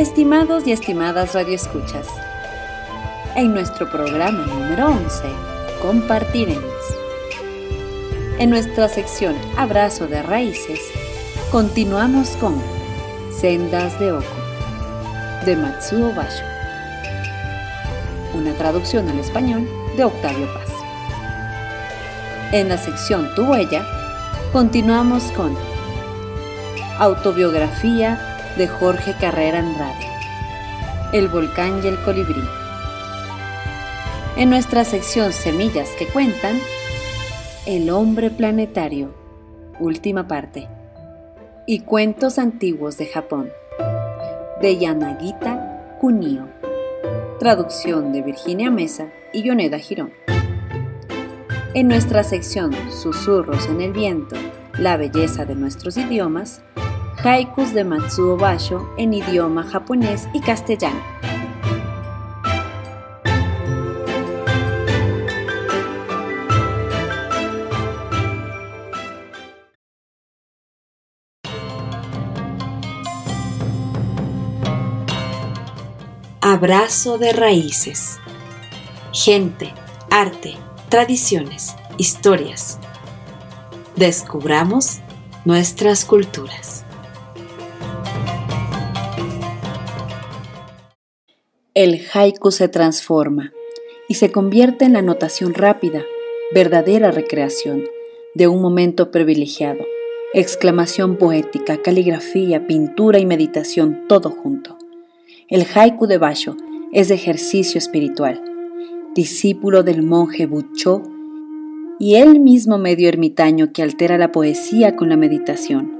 Estimados y estimadas radioescuchas, en nuestro programa número 11 compartiremos. En nuestra sección Abrazo de Raíces, continuamos con Sendas de Oko, de Matsuo Basho. Una traducción al español de Octavio Paz. En la sección Tu huella, continuamos con Autobiografía de Jorge Carrera Andrade, El volcán y el colibrí. En nuestra sección Semillas que cuentan, El hombre planetario, última parte y Cuentos Antiguos de Japón, de Yanagita Kunio. Traducción de Virginia Mesa y Yoneda Girón. En nuestra sección Susurros en el Viento, la belleza de nuestros idiomas, haikus de Matsuo Basho en idioma japonés y castellano. Abrazo de raíces. Gente, arte, tradiciones, historias. Descubramos nuestras culturas. El haiku se transforma y se convierte en la notación rápida, verdadera recreación de un momento privilegiado. Exclamación poética, caligrafía, pintura y meditación, todo junto. El haiku de Basho es ejercicio espiritual, discípulo del monje Bucho y él mismo medio ermitaño que altera la poesía con la meditación.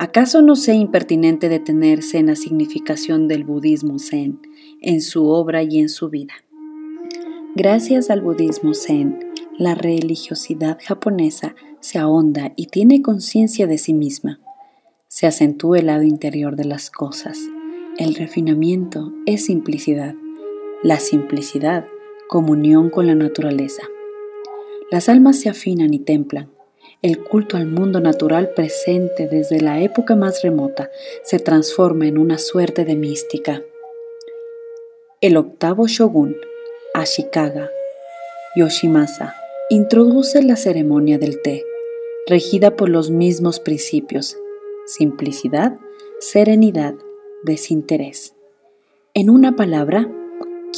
¿Acaso no sea impertinente detenerse en la significación del budismo zen, en su obra y en su vida? Gracias al budismo zen, la religiosidad japonesa se ahonda y tiene conciencia de sí misma. Se acentúa el lado interior de las cosas el refinamiento es simplicidad. La simplicidad, comunión con la naturaleza. Las almas se afinan y templan. El culto al mundo natural presente desde la época más remota se transforma en una suerte de mística. El octavo shogun, Ashikaga Yoshimasa, introduce la ceremonia del té, regida por los mismos principios, simplicidad, serenidad, desinterés. En una palabra,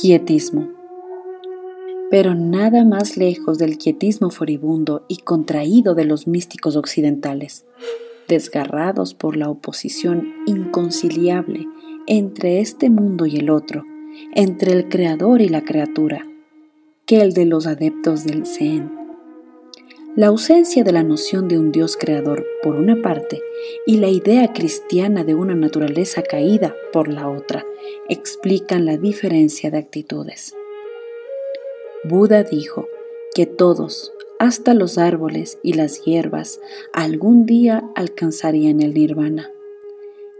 quietismo. Pero nada más lejos del quietismo furibundo y contraído de los místicos occidentales, desgarrados por la oposición inconciliable entre este mundo y el otro, entre el creador y la criatura, que el de los adeptos del Zen la ausencia de la noción de un Dios creador por una parte y la idea cristiana de una naturaleza caída por la otra explican la diferencia de actitudes. Buda dijo que todos, hasta los árboles y las hierbas, algún día alcanzarían el nirvana.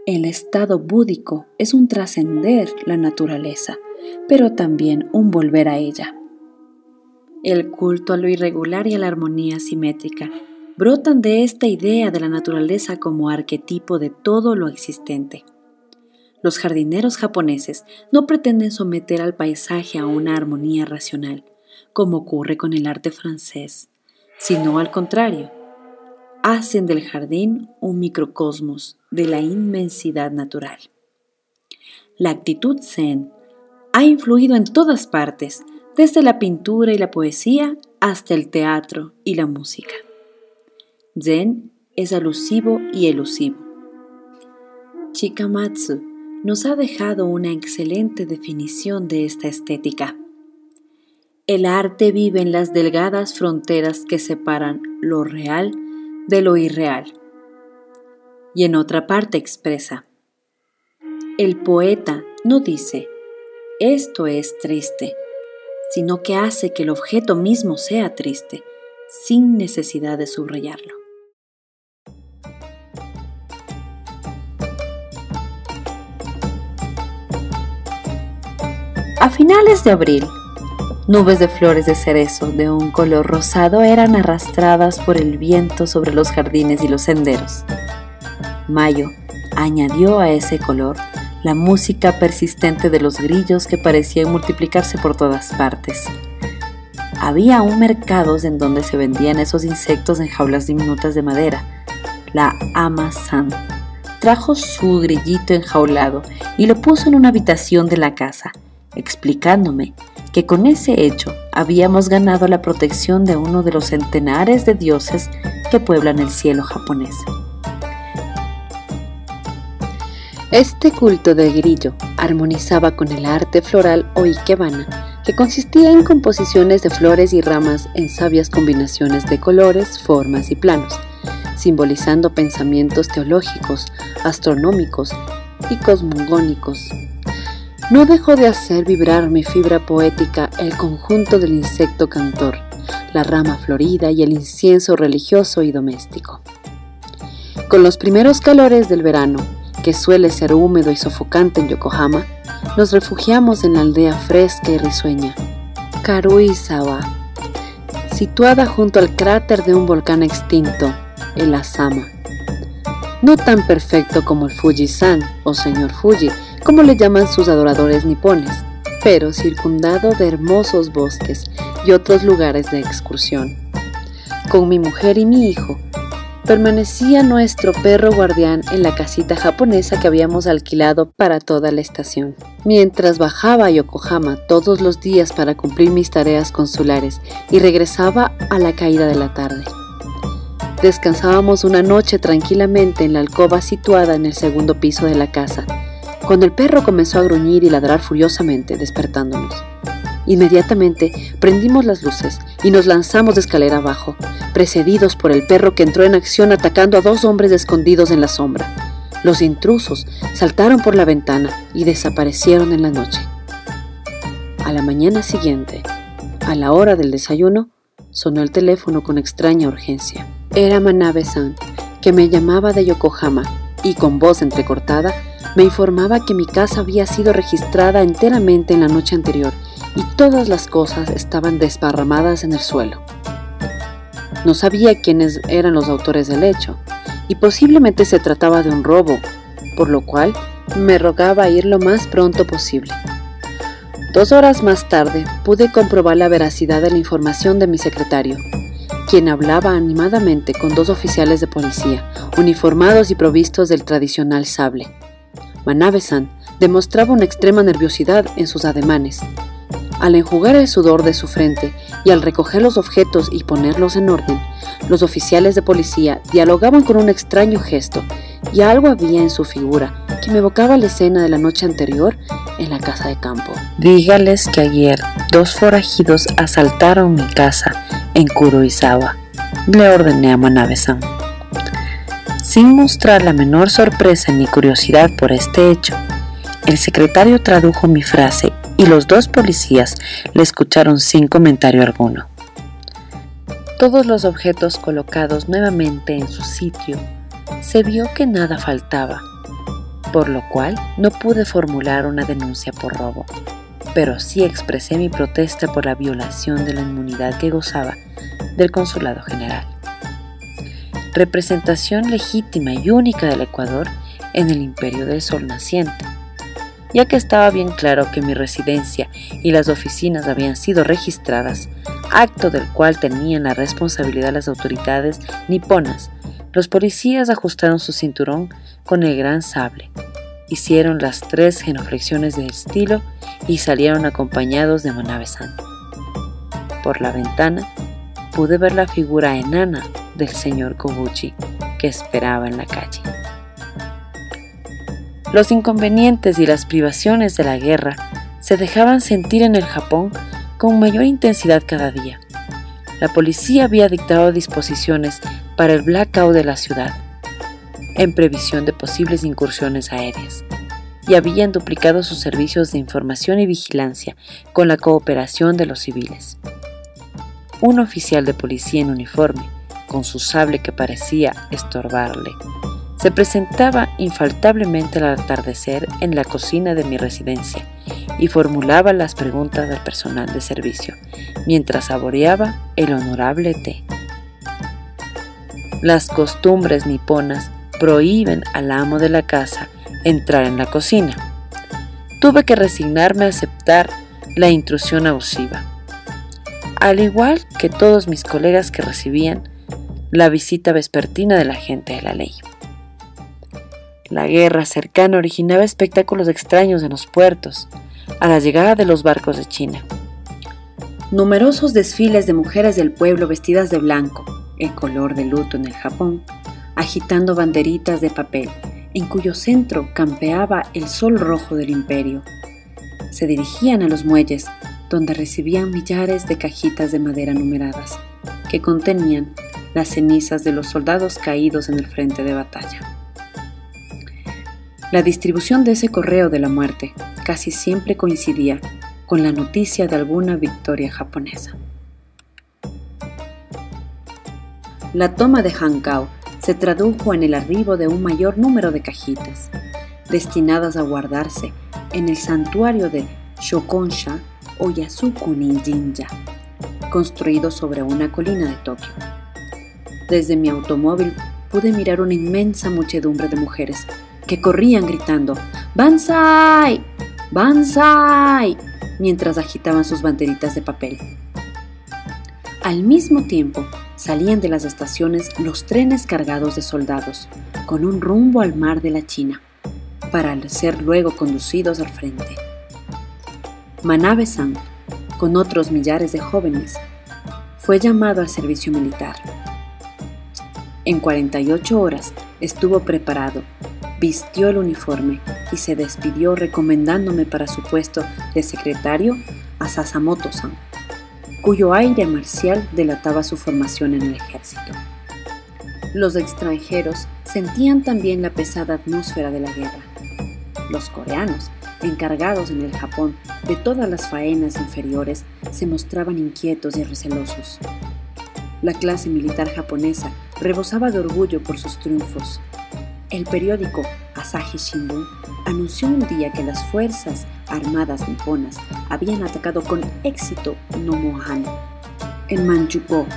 El estado búdico es un trascender la naturaleza, pero también un volver a ella. El culto a lo irregular y a la armonía simétrica brotan de esta idea de la naturaleza como arquetipo de todo lo existente. Los jardineros japoneses no pretenden someter al paisaje a una armonía racional, como ocurre con el arte francés, sino al contrario, hacen del jardín un microcosmos de la inmensidad natural. La actitud zen ha influido en todas partes, desde la pintura y la poesía hasta el teatro y la música. Zen es alusivo y elusivo. Chikamatsu nos ha dejado una excelente definición de esta estética. El arte vive en las delgadas fronteras que separan lo real de lo irreal. y en otra parte expresa, el poeta no dice, esto es triste, sino que hace que el objeto mismo sea triste, sin necesidad de subrayarlo. A finales de abril, nubes de flores de cerezo de un color rosado eran arrastradas por el viento sobre los jardines y los senderos. Mayo añadió a ese color la música persistente de los grillos que parecían multiplicarse por todas partes. Había aún mercados en donde se vendían esos insectos en jaulas diminutas de madera. La ama San trajo su grillito enjaulado y lo puso en una habitación de la casa explicándome que con ese hecho habíamos ganado la protección de uno de los centenares de dioses que pueblan el cielo japonés. Este culto del grillo armonizaba con el arte floral o ikebana, que consistía en composiciones de flores y ramas en sabias combinaciones de colores, formas y planos, simbolizando pensamientos teológicos, astronómicos y cosmogónicos no dejó de hacer vibrar mi fibra poética el conjunto del insecto cantor, la rama florida y el incienso religioso y doméstico. Con los primeros calores del verano, que suele ser húmedo y sofocante en Yokohama, nos refugiamos en la aldea fresca y risueña, Karuizawa, situada junto al cráter de un volcán extinto, el Asama. No tan perfecto como el Fujisan o señor Fuji, como le llaman sus adoradores nipones, pero circundado de hermosos bosques y otros lugares de excursión. Con mi mujer y mi hijo, permanecía nuestro perro guardián en la casita japonesa que habíamos alquilado para toda la estación. Mientras bajaba a Yokohama todos los días para cumplir mis tareas consulares y regresaba a la caída de la tarde. Descansábamos una noche tranquilamente en la alcoba situada en el segundo piso de la casa, cuando el perro comenzó a gruñir y ladrar furiosamente, despertándonos. Inmediatamente prendimos las luces y nos lanzamos de escalera abajo, precedidos por el perro que entró en acción atacando a dos hombres escondidos en la sombra. Los intrusos saltaron por la ventana y desaparecieron en la noche. A la mañana siguiente, a la hora del desayuno, sonó el teléfono con extraña urgencia. Era Manabe-san, que me llamaba de Yokohama y con voz entrecortada me informaba que mi casa había sido registrada enteramente en la noche anterior y todas las cosas estaban desparramadas en el suelo. No sabía quiénes eran los autores del hecho y posiblemente se trataba de un robo, por lo cual me rogaba ir lo más pronto posible. Dos horas más tarde pude comprobar la veracidad de la información de mi secretario, quien hablaba animadamente con dos oficiales de policía, uniformados y provistos del tradicional sable. Manabe-san demostraba una extrema nerviosidad en sus ademanes. Al enjugar el sudor de su frente y al recoger los objetos y ponerlos en orden, los oficiales de policía dialogaban con un extraño gesto y algo había en su figura que me evocaba la escena de la noche anterior en la casa de campo. Dígales que ayer dos forajidos asaltaron mi casa en Kuroizawa, le ordené a Manabe-san. Sin mostrar la menor sorpresa ni curiosidad por este hecho, el secretario tradujo mi frase y los dos policías le escucharon sin comentario alguno. Todos los objetos colocados nuevamente en su sitio, se vio que nada faltaba, por lo cual no pude formular una denuncia por robo, pero sí expresé mi protesta por la violación de la inmunidad que gozaba del Consulado General representación legítima y única del Ecuador en el imperio del sol naciente, ya que estaba bien claro que mi residencia y las oficinas habían sido registradas, acto del cual tenían la responsabilidad las autoridades niponas. Los policías ajustaron su cinturón con el gran sable, hicieron las tres genuflexiones de estilo y salieron acompañados de Manabe-san. Por la ventana pude ver la figura enana del señor Kobuchi que esperaba en la calle. Los inconvenientes y las privaciones de la guerra se dejaban sentir en el Japón con mayor intensidad cada día. La policía había dictado disposiciones para el blackout de la ciudad. en previsión de posibles incursiones aéreas y habían duplicado sus servicios de información y vigilancia con la cooperación de los civiles. Un oficial de policía en uniforme, con su sable que parecía estorbarle, se presentaba infaltablemente al atardecer en la cocina de mi residencia y formulaba las preguntas del personal de servicio mientras saboreaba el honorable té. Las costumbres niponas prohíben al amo de la casa entrar en la cocina. Tuve que resignarme a aceptar la intrusión abusiva, al igual que todos mis colegas que recibían la visita vespertina de la gente de la ley. La guerra cercana originaba espectáculos extraños en los puertos, a la llegada de los barcos de China. Numerosos desfiles de mujeres del pueblo vestidas de blanco, el color de luto en el Japón, agitando banderitas de papel, en cuyo centro campeaba el sol rojo del imperio. Se dirigían a los muelles, donde recibían millares de cajitas de madera numeradas, que contenían las cenizas de los soldados caídos en el frente de batalla. La distribución de ese correo de la muerte casi siempre coincidía con la noticia de alguna victoria japonesa. La toma de Hankau se tradujo en el arribo de un mayor número de cajitas, destinadas a guardarse en el santuario de Shokonsha o Yasuku Ninjinja, construido sobre una colina de Tokio. Desde mi automóvil pude mirar una inmensa muchedumbre de mujeres que corrían gritando ¡Banzai! ¡Banzai! mientras agitaban sus banderitas de papel. Al mismo tiempo, salían de las estaciones los trenes cargados de soldados, con un rumbo al mar de la China, para ser luego conducidos al frente. Manabe-san, con otros millares de jóvenes, fue llamado al servicio militar. En 48 horas estuvo preparado vistió el uniforme y se despidió recomendándome para su puesto de secretario a Sasamoto-san, cuyo aire marcial delataba su formación en el ejército. Los extranjeros sentían también la pesada atmósfera de la guerra. Los coreanos, encargados en el Japón de todas las faenas inferiores, se mostraban inquietos y recelosos. La clase militar japonesa rebosaba de orgullo por sus triunfos el periódico Asahi Shimbun anunció un día que las fuerzas armadas niponas habían atacado con éxito Nomohan en Manchukuo,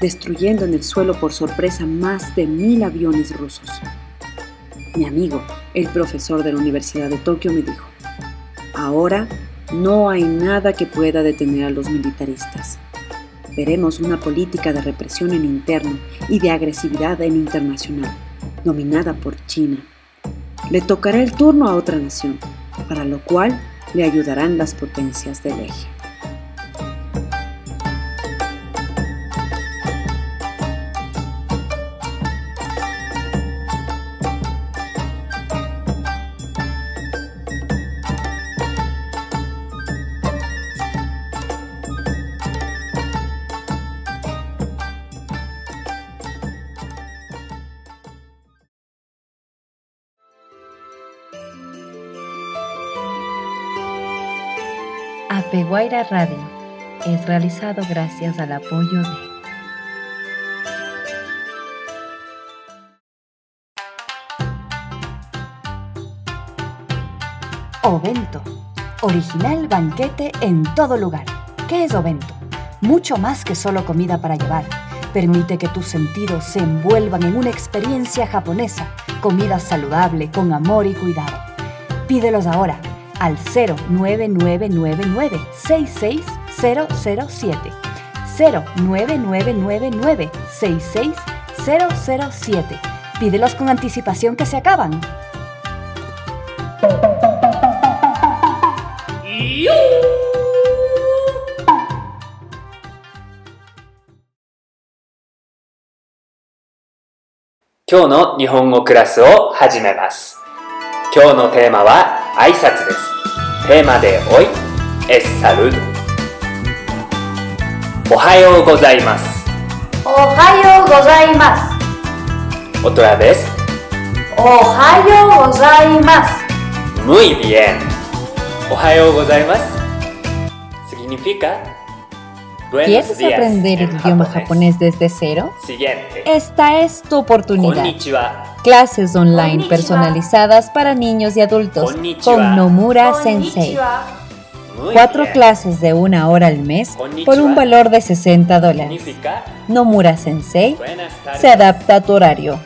destruyendo en el suelo por sorpresa más de mil aviones rusos. Mi amigo, el profesor de la Universidad de Tokio, me dijo, ahora no hay nada que pueda detener a los militaristas. Veremos una política de represión en interno y de agresividad en internacional dominada por China. Le tocará el turno a otra nación, para lo cual le ayudarán las potencias del eje. Apeguaira Radio es realizado gracias al apoyo de Ovento, original banquete en todo lugar. ¿Qué es Ovento? Mucho más que solo comida para llevar. Permite que tus sentidos se envuelvan en una experiencia japonesa, comida saludable, con amor y cuidado. Pídelos ahora al 09999 66007. 09999 66007. Pídelos con anticipación que se acaban. Hoy の日本語クラスを始めます。今日のテーマは 挨拶です。テーマでおい、エッサルド。おはようございます。おはようございます。おとやです。おはようございます。Muy bien。おはようございます。次にぴか ¿Quieres días aprender el idioma japonés desde cero? Siguiente. Esta es tu oportunidad. Konnichiwa. Clases online Konnichiwa. personalizadas para niños y adultos Konnichiwa. con Nomura Sensei. Muy Cuatro bien. clases de una hora al mes por un valor de 60 dólares. Nomura Sensei se adapta a tu horario.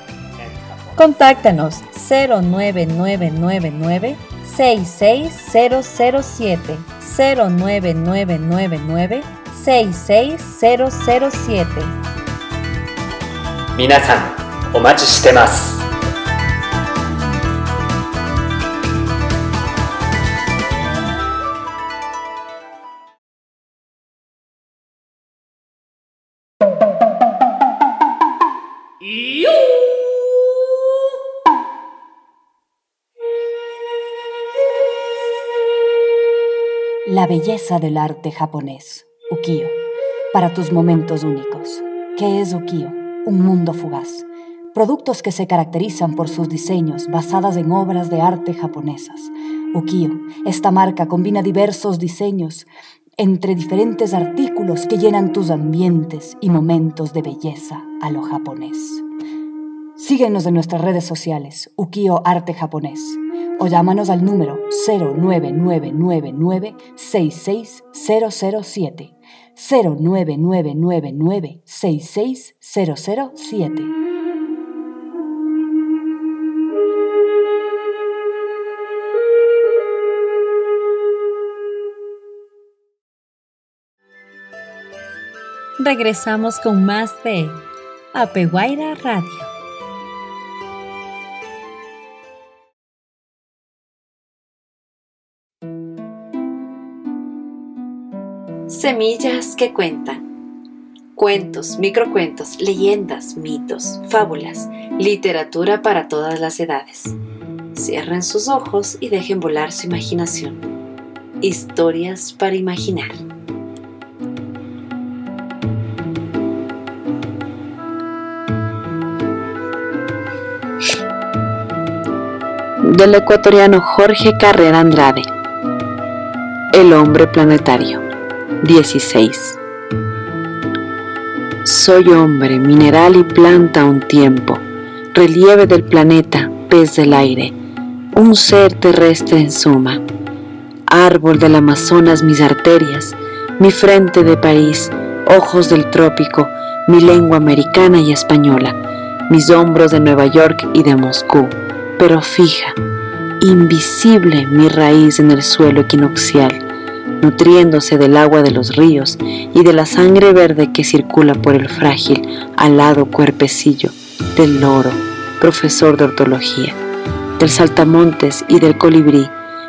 Contáctanos 09999 66007 09999 Sei seis cero cero 66007. Minasan, omachi shite masu. La belleza del arte japonés ukiyo, para tus momentos únicos. ¿Qué es ukiyo? Un mundo fugaz. Productos que se caracterizan por sus diseños basadas en obras de arte japonesas. Ukiyo, esta marca combina diversos diseños entre diferentes artículos que llenan tus ambientes y momentos de belleza a lo japonés. Síguenos en nuestras redes sociales, Ukiyo Arte Japonés, o llámanos al número 09999 66007. 09999 66007. Regresamos con más de Apeguaira Radio. Semillas que cuentan. Cuentos, microcuentos, leyendas, mitos, fábulas, literatura para todas las edades. Cierren sus ojos y dejen volar su imaginación. Historias para imaginar. Del ecuatoriano Jorge Carrera Andrade. El hombre planetario. 16. Soy hombre, mineral y planta un tiempo, relieve del planeta, pez del aire, un ser terrestre en suma, árbol del Amazonas mis arterias, mi frente de París, ojos del trópico, mi lengua americana y española, mis hombros de Nueva York y de Moscú, pero fija, invisible mi raíz en el suelo equinoccial, nutriéndose del agua de los ríos y de la sangre verde que circula por el frágil, alado cuerpecillo del loro, profesor de ortología, del saltamontes y del colibrí,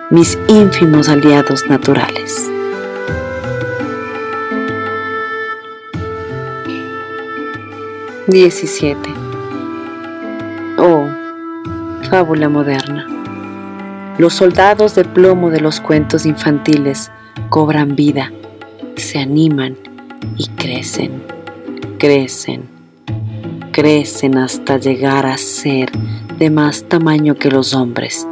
mis ínfimos aliados naturales. Diecisiete. Oh, fábula moderna. Los soldados de plomo de los cuentos infantiles cobran vida, se animan y crecen, crecen, crecen hasta llegar a ser de más tamaño que los hombres.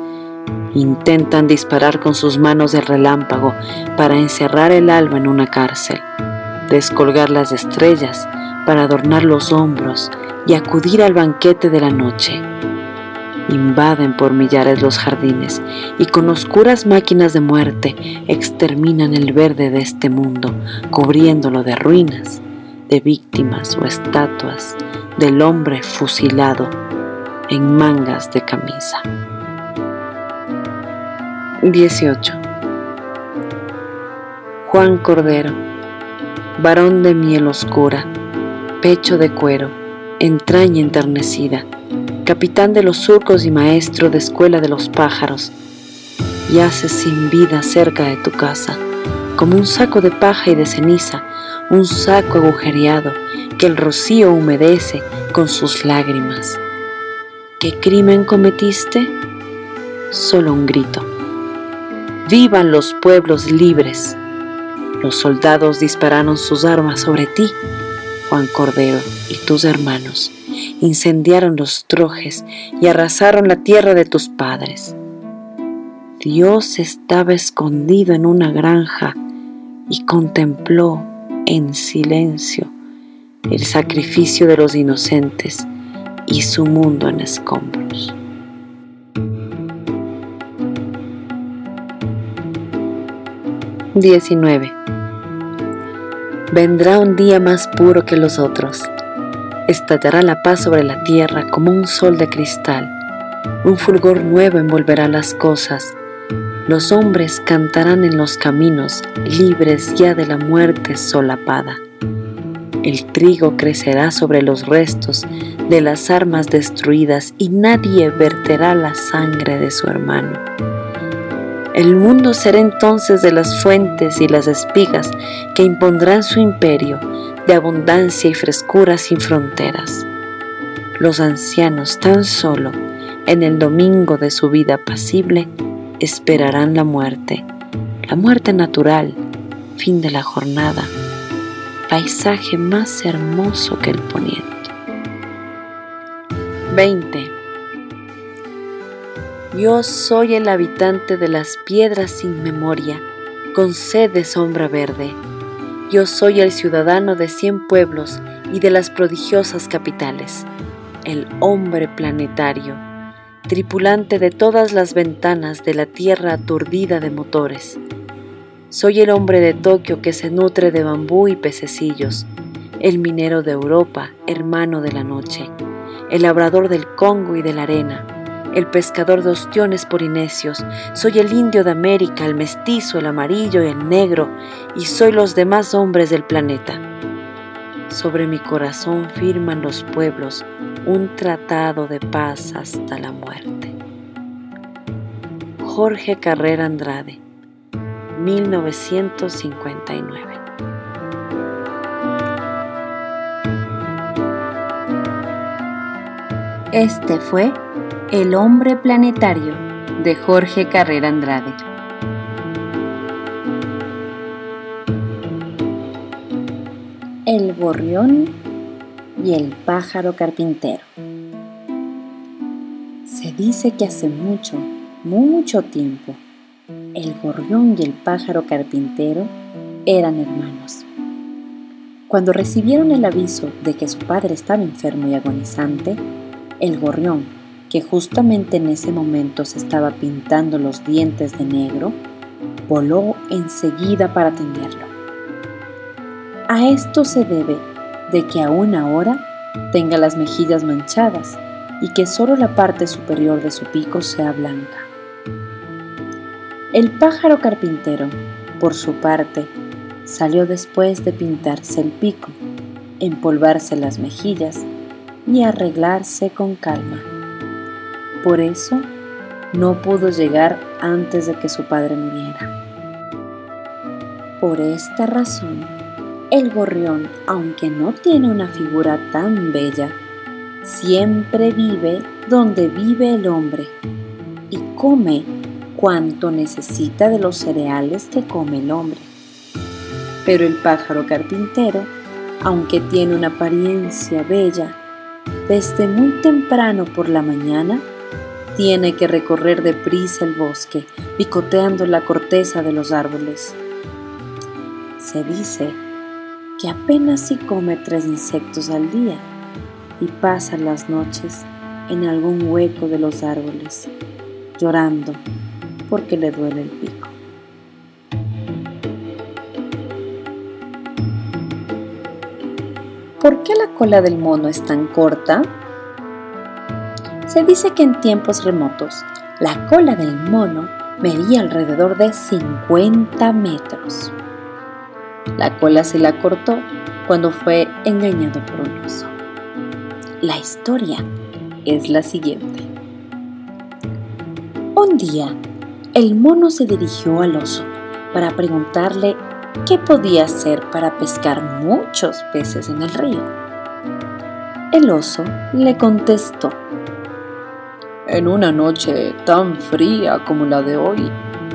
Intentan disparar con sus manos de relámpago para encerrar el alma en una cárcel, descolgar las estrellas para adornar los hombros y acudir al banquete de la noche invaden por millares los jardines y con oscuras máquinas de muerte exterminan el verde de este mundo, cubriéndolo de ruinas, de víctimas o estatuas del hombre fusilado en mangas de camisa. 18. Juan Cordero, varón de miel oscura, pecho de cuero, entraña enternecida, capitán de los surcos y maestro de escuela de los pájaros, yaces sin vida cerca de tu casa, como un saco de paja y de ceniza, un saco agujereado que el rocío humedece con sus lágrimas. ¿Qué crimen cometiste? Solo un grito. Vivan los pueblos libres. Los soldados dispararon sus armas sobre ti, Juan Cordero, y tus hermanos incendiaron los trojes y arrasaron la tierra de tus padres. Dios estaba escondido en una granja y contempló en silencio el sacrificio de los inocentes y su mundo en escombros. Diecinueve. Vendrá un día más puro que los otros. Estallará la paz sobre la tierra como un sol de cristal. Un fulgor nuevo envolverá las cosas los hombres cantarán en los caminos, libres ya de la muerte solapada. El trigo crecerá sobre los restos de las armas destruidas y nadie verterá la sangre de su hermano. El mundo será entonces de las fuentes y las espigas que impondrán su imperio de abundancia y frescura sin fronteras. Los ancianos tan solo en el domingo de su vida pasible esperarán la muerte, la muerte natural, fin de la jornada, paisaje más hermoso que el poniente. 20. Yo soy el habitante de las piedras sin memoria, con sed de sombra verde. Yo soy el ciudadano de cien pueblos y de las prodigiosas capitales, el hombre planetario tripulante de todas las ventanas de la tierra aturdida de motores. Soy el hombre de Tokio que se nutre de bambú y pececillos, el minero de Europa, hermano de la noche, el labrador del Congo y de la arena, el pescador de ostiones polinesios, soy el indio de América, el mestizo, el amarillo y el negro, y soy los demás hombres del planeta. Sobre mi corazón firman los pueblos un tratado de paz hasta la muerte. Jorge Carrera Andrade, 1959. Este fue El hombre planetario de Jorge Carrera Andrade. El gorrión y el pájaro carpintero. Se dice que hace mucho, mucho tiempo, el gorrión y el pájaro carpintero eran hermanos. Cuando recibieron el aviso de que su padre estaba enfermo y agonizante, el gorrión, que justamente en ese momento se estaba pintando los dientes de negro, voló enseguida para atenderlo. A esto se debe de que aún ahora tenga las mejillas manchadas y que solo la parte superior de su pico sea blanca. El pájaro carpintero, por su parte, salió después de pintarse el pico, empolvarse las mejillas y arreglarse con calma. Por eso, no pudo llegar antes de que su padre muriera. Por esta razón, el gorrión, aunque no tiene una figura tan bella, siempre vive donde vive el hombre y come cuanto necesita de los cereales que come el hombre. Pero el pájaro carpintero, aunque tiene una apariencia bella, desde muy temprano por la mañana tiene que recorrer deprisa el bosque, picoteando la corteza de los árboles. Se dice que apenas si come tres insectos al día y pasa las noches en algún hueco de los árboles, llorando porque le duele el pico. ¿Por qué la cola del mono es tan corta? Se dice que en tiempos remotos la cola del mono medía alrededor de 50 metros. La cola se la cortó cuando fue engañado por un oso. La historia es la siguiente. Un día, el mono se dirigió al oso para preguntarle qué podía hacer para pescar muchos peces en el río. El oso le contestó, en una noche tan fría como la de hoy,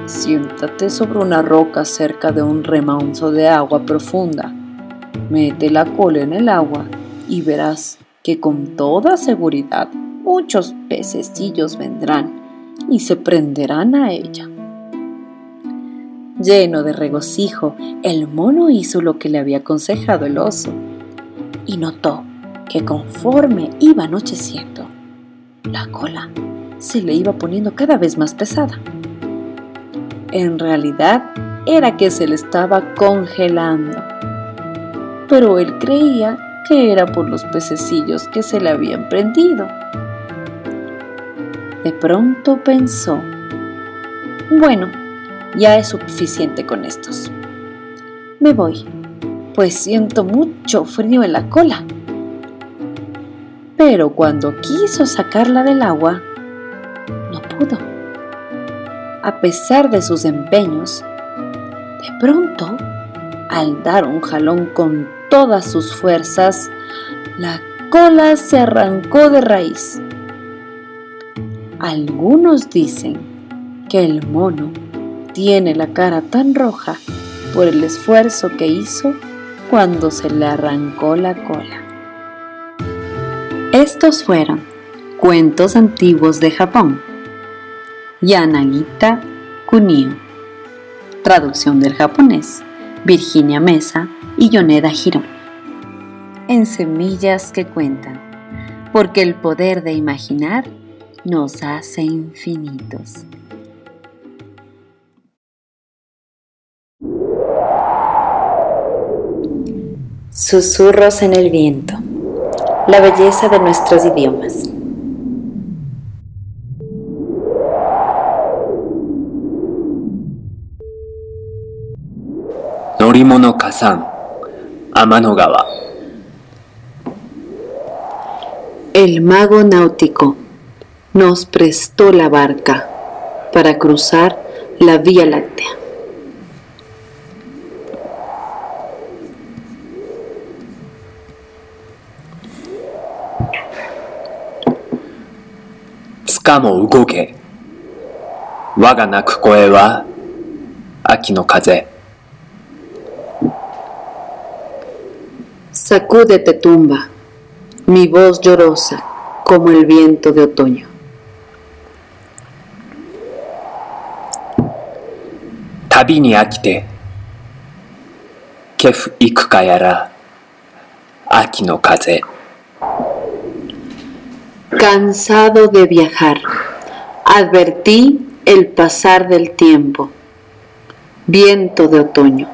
Siéntate sobre una roca cerca de un remanso de agua profunda. Mete la cola en el agua y verás que con toda seguridad muchos pececillos vendrán y se prenderán a ella. Lleno de regocijo, el mono hizo lo que le había aconsejado el oso y notó que conforme iba anocheciendo, la cola se le iba poniendo cada vez más pesada. En realidad era que se le estaba congelando, pero él creía que era por los pececillos que se le habían prendido. De pronto pensó, bueno, ya es suficiente con estos. Me voy, pues siento mucho frío en la cola. Pero cuando quiso sacarla del agua, no pudo. A pesar de sus empeños, de pronto, al dar un jalón con todas sus fuerzas, la cola se arrancó de raíz. Algunos dicen que el mono tiene la cara tan roja por el esfuerzo que hizo cuando se le arrancó la cola. Estos fueron cuentos antiguos de Japón. Yanagita Kunio. Traducción del japonés. Virginia Mesa y Yoneda Girón. En Semillas que Cuentan. Porque el poder de imaginar nos hace infinitos. Susurros en el viento. La belleza de nuestros idiomas. Norimono Kazan, Amanogawa. El mago náutico nos prestó la barca para cruzar la Vía Láctea. かも動け。我が鳴く声は、秋の風。Sacúdete tumba, mi voz llorosa como el viento de otoño. Tabi ni akite, kefu iku ka yara, aki no kaze. Cansado de viajar, advertí el pasar del tiempo. Viento de otoño.